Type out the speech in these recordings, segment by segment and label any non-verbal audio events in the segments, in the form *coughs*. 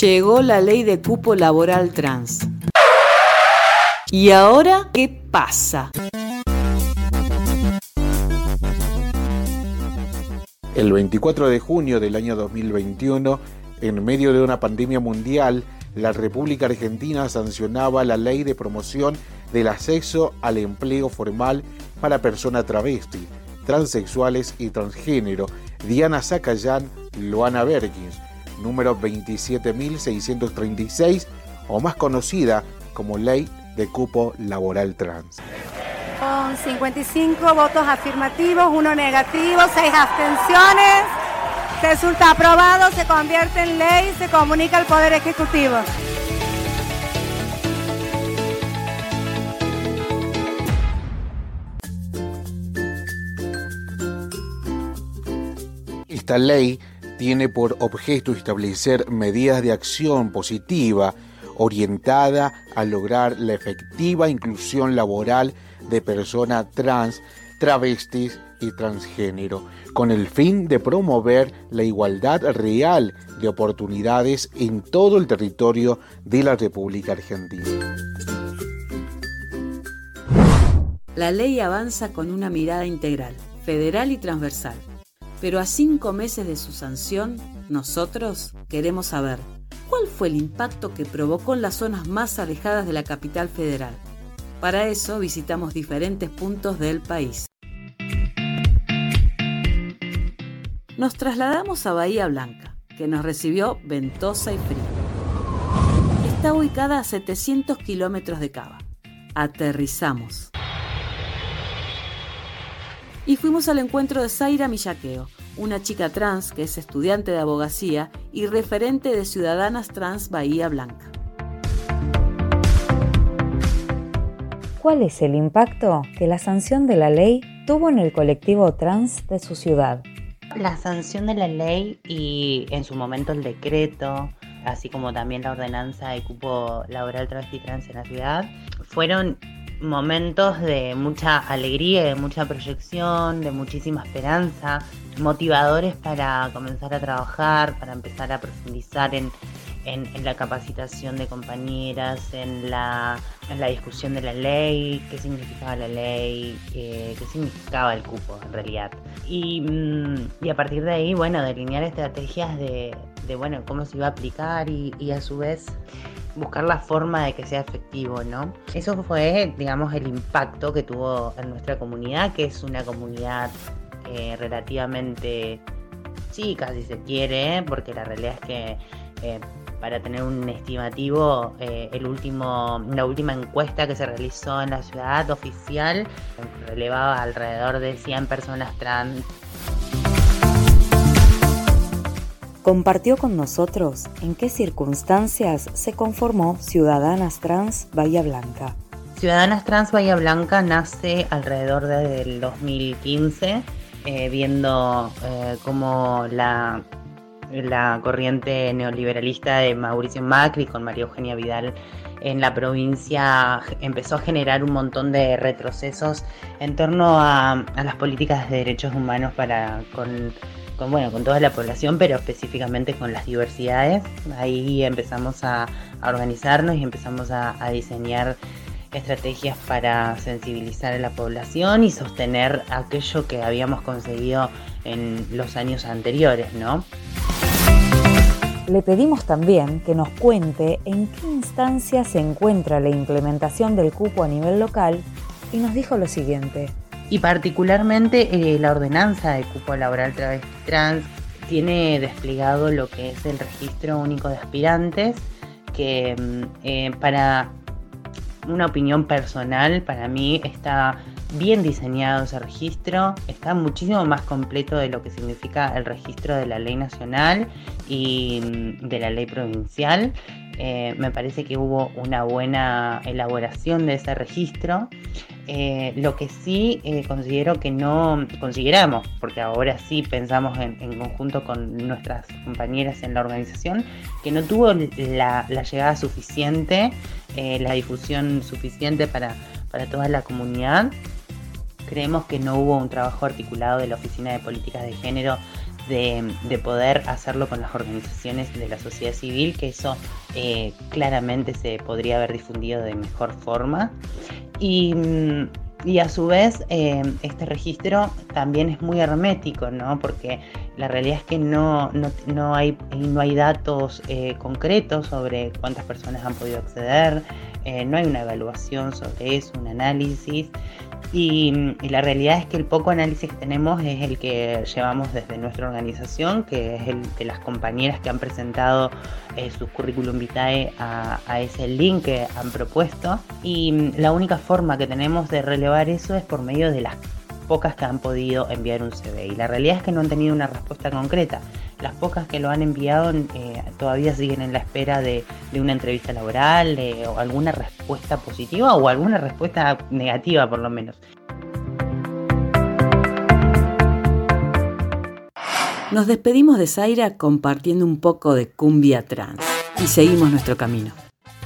Llegó la ley de cupo laboral trans. ¿Y ahora qué pasa? El 24 de junio del año 2021, en medio de una pandemia mundial, la República Argentina sancionaba la ley de promoción del acceso al empleo formal para personas travesti, transexuales y transgénero, Diana Zacayán, Loana Berkins, número 27.636, o más conocida como Ley de cupo laboral trans. Con 55 votos afirmativos, uno negativo, seis abstenciones. Resulta aprobado, se convierte en ley, se comunica al Poder Ejecutivo. Esta ley tiene por objeto establecer medidas de acción positiva orientada a lograr la efectiva inclusión laboral de personas trans, travestis y transgénero, con el fin de promover la igualdad real de oportunidades en todo el territorio de la República Argentina. La ley avanza con una mirada integral, federal y transversal. Pero a cinco meses de su sanción, nosotros queremos saber ¿Cuál fue el impacto que provocó en las zonas más alejadas de la capital federal? Para eso visitamos diferentes puntos del país. Nos trasladamos a Bahía Blanca, que nos recibió ventosa y fría. Está ubicada a 700 kilómetros de Cava. Aterrizamos. Y fuimos al encuentro de Zaira Millaqueo, una chica trans que es estudiante de abogacía y referente de Ciudadanas Trans Bahía Blanca. ¿Cuál es el impacto que la sanción de la ley tuvo en el colectivo trans de su ciudad? La sanción de la ley y en su momento el decreto, así como también la ordenanza de cupo laboral travesti trans en la ciudad, fueron momentos de mucha alegría, de mucha proyección, de muchísima esperanza, motivadores para comenzar a trabajar, para empezar a profundizar en, la capacitación de compañeras, en la, discusión de la ley, qué significaba la ley, qué, significaba el cupo en realidad. Y, mm, a partir de ahí, bueno, delinear estrategias de, bueno, cómo se iba a aplicar y, y a su vez buscar la forma de que sea efectivo, ¿no? Eso fue, digamos, el impacto que tuvo en nuestra comunidad, que es una comunidad eh, relativamente chica, si se quiere, porque la realidad es que eh, para tener un estimativo, eh, el último, la última encuesta que se realizó en la ciudad oficial relevaba alrededor de 100 personas trans compartió con nosotros en qué circunstancias se conformó Ciudadanas Trans Bahía Blanca. Ciudadanas Trans Bahía Blanca nace alrededor del 2015, eh, viendo eh, cómo la, la corriente neoliberalista de Mauricio Macri con María Eugenia Vidal en la provincia empezó a generar un montón de retrocesos en torno a, a las políticas de derechos humanos para con con, bueno, con toda la población, pero específicamente con las diversidades. Ahí empezamos a, organizarnos y empezamos a, diseñar estrategias para sensibilizar a la población y sostener aquello que habíamos conseguido en los años anteriores, ¿no? Le pedimos también que nos cuente en qué instancia se encuentra la implementación del cupo a nivel local y nos dijo lo siguiente. Y particularmente eh, la ordenanza de cupo laboral trans tiene desplegado lo que es el registro único de aspirantes, que mm, eh, para una opinión personal, para mí está bien diseñado ese registro, está muchísimo más completo de lo que significa el registro de la ley nacional y mm, de la ley provincial. Eh, me parece que hubo una buena elaboración de ese registro. Eh, lo que sí eh, considero que no consideramos, porque ahora sí pensamos en, conjunto con nuestras compañeras en la organización, que no tuvo la, llegada suficiente, la difusión suficiente para, para toda la comunidad. Creemos que no hubo un trabajo articulado de la Oficina de Políticas de Género de, poder hacerlo con las organizaciones de la sociedad civil, que eso eh, claramente se podría haber difundido de mejor forma. Y, a su vez, eh, este registro también es muy hermético, ¿no? Porque la realidad es que no, no, hay, no hay datos eh, concretos sobre cuántas personas han podido acceder, no hay una evaluación sobre eso, un análisis. Y, la realidad es que el poco análisis que tenemos es el que llevamos desde nuestra organización, que es el de las compañeras que han presentado eh, su currículum vitae a, a, ese link que han propuesto. Y la única forma que tenemos de relevar eso es por medio de las pocas que han podido enviar un CV. Y la realidad es que no han tenido una respuesta concreta. Las pocas que lo han enviado eh, todavía siguen en la espera de, una entrevista laboral o alguna respuesta positiva o alguna respuesta negativa por lo menos. Nos despedimos de Zaira compartiendo un poco de cumbia trans y seguimos nuestro camino.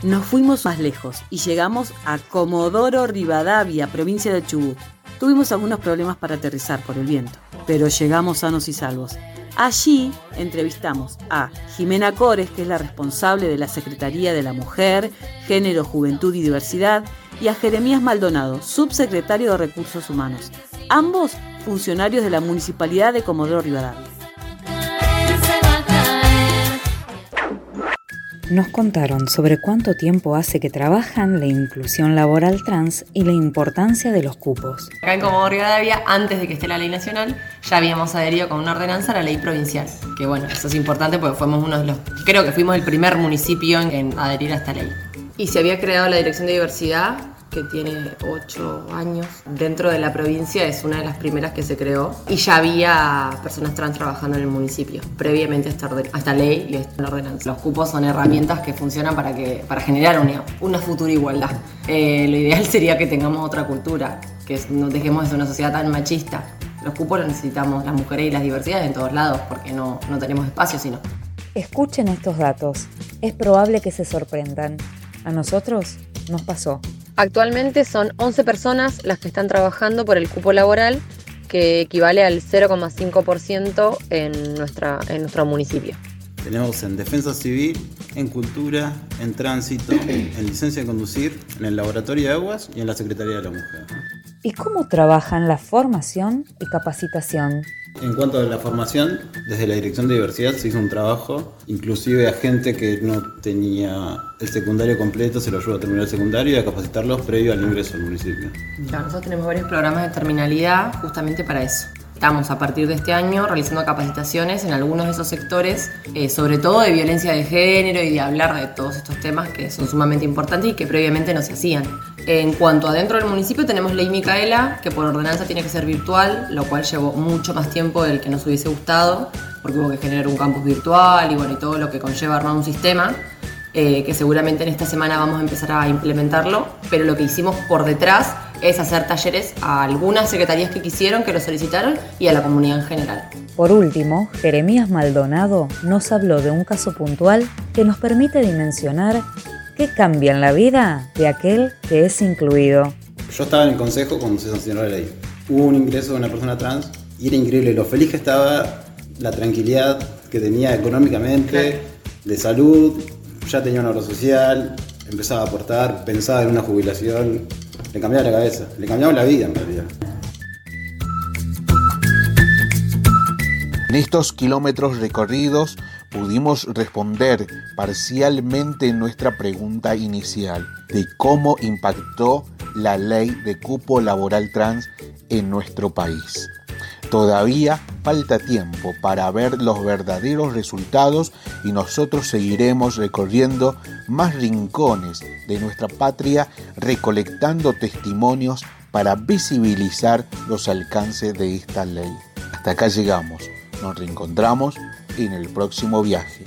Nos fuimos más lejos y llegamos a Comodoro Rivadavia, provincia de Chubut. Tuvimos algunos problemas para aterrizar por el viento, pero llegamos sanos y salvos Allí entrevistamos a Jimena Cores, que es la responsable de la Secretaría de la Mujer, Género, Juventud y Diversidad, y a Jeremías Maldonado, subsecretario de Recursos Humanos, ambos funcionarios de la Municipalidad de Comodoro Rivadavia. Nos contaron sobre cuánto tiempo hace que trabajan la inclusión laboral trans y la importancia de los cupos. Acá en Comodoro Rivadavia, antes de que esté la ley nacional, ya habíamos adherido con una ordenanza a la ley provincial. Que bueno, eso es importante porque fuimos uno de los, creo que fuimos el primer municipio en adherir a esta ley. Y se había creado la Dirección de Diversidad que tiene ocho años dentro de la provincia, es una de las primeras que se creó y ya había personas trans trabajando en el municipio, previamente a esta, esta ley y a esta ordenanza. Los cupos son herramientas que funcionan para, que, para generar una, una futura igualdad. Eh, lo ideal *laughs* sería que tengamos otra cultura, que no dejemos de una sociedad tan machista. Los cupos los necesitamos las mujeres y las diversidades en todos lados porque no, no tenemos espacio sino. Escuchen estos datos. Es probable que se sorprendan. A nosotros nos pasó. Actualmente son 11 personas las que están trabajando por el cupo laboral, que equivale al 0,5% en, nuestra, en nuestro municipio. Tenemos en defensa civil, en cultura, en tránsito, *coughs* en licencia de conducir, en el laboratorio de aguas y en la Secretaría de la Mujer. ¿Y cómo trabajan la formación y capacitación? En cuanto a la formación, desde la Dirección de Diversidad se hizo un trabajo, inclusive a gente que no tenía el secundario completo, se lo ayuda a terminar el secundario y a capacitarlos previo al ingreso al municipio. nosotros tenemos varios programas de terminalidad justamente para eso. Estamos a partir de este año realizando capacitaciones en algunos de esos sectores, eh, sobre todo de violencia de género y de hablar de todos estos temas que son sumamente importantes y que previamente no se hacían. En cuanto a dentro del municipio tenemos Ley Micaela, que por ordenanza tiene que ser virtual, lo cual llevó mucho más tiempo del que nos hubiese gustado, porque hubo que generar un campus virtual y bueno, y todo lo que conlleva armar un sistema. Eh, que seguramente en esta semana vamos a empezar a implementarlo, pero lo que hicimos por detrás es hacer talleres a algunas secretarías que quisieron, que lo solicitaron y a la comunidad en general. Por último, Jeremías Maldonado nos habló de un caso puntual que nos permite dimensionar qué cambia en la vida de aquel que es incluido. Yo estaba en el consejo cuando se sancionó la ley. Hubo un ingreso de una persona trans y era increíble lo feliz que estaba, la tranquilidad que tenía económicamente, de salud, ya tenía una obra social, empezaba a aportar, pensaba en una jubilación, le cambiaba la cabeza, le cambiaba la vida en realidad. En estos kilómetros recorridos pudimos responder parcialmente nuestra pregunta inicial de cómo impactó la ley de cupo laboral trans en nuestro país. Todavía falta tiempo para ver los verdaderos resultados y nosotros seguiremos recorriendo más rincones de nuestra patria recolectando testimonios para visibilizar los alcances de esta ley. Hasta acá llegamos. Nos reencontramos en el próximo viaje.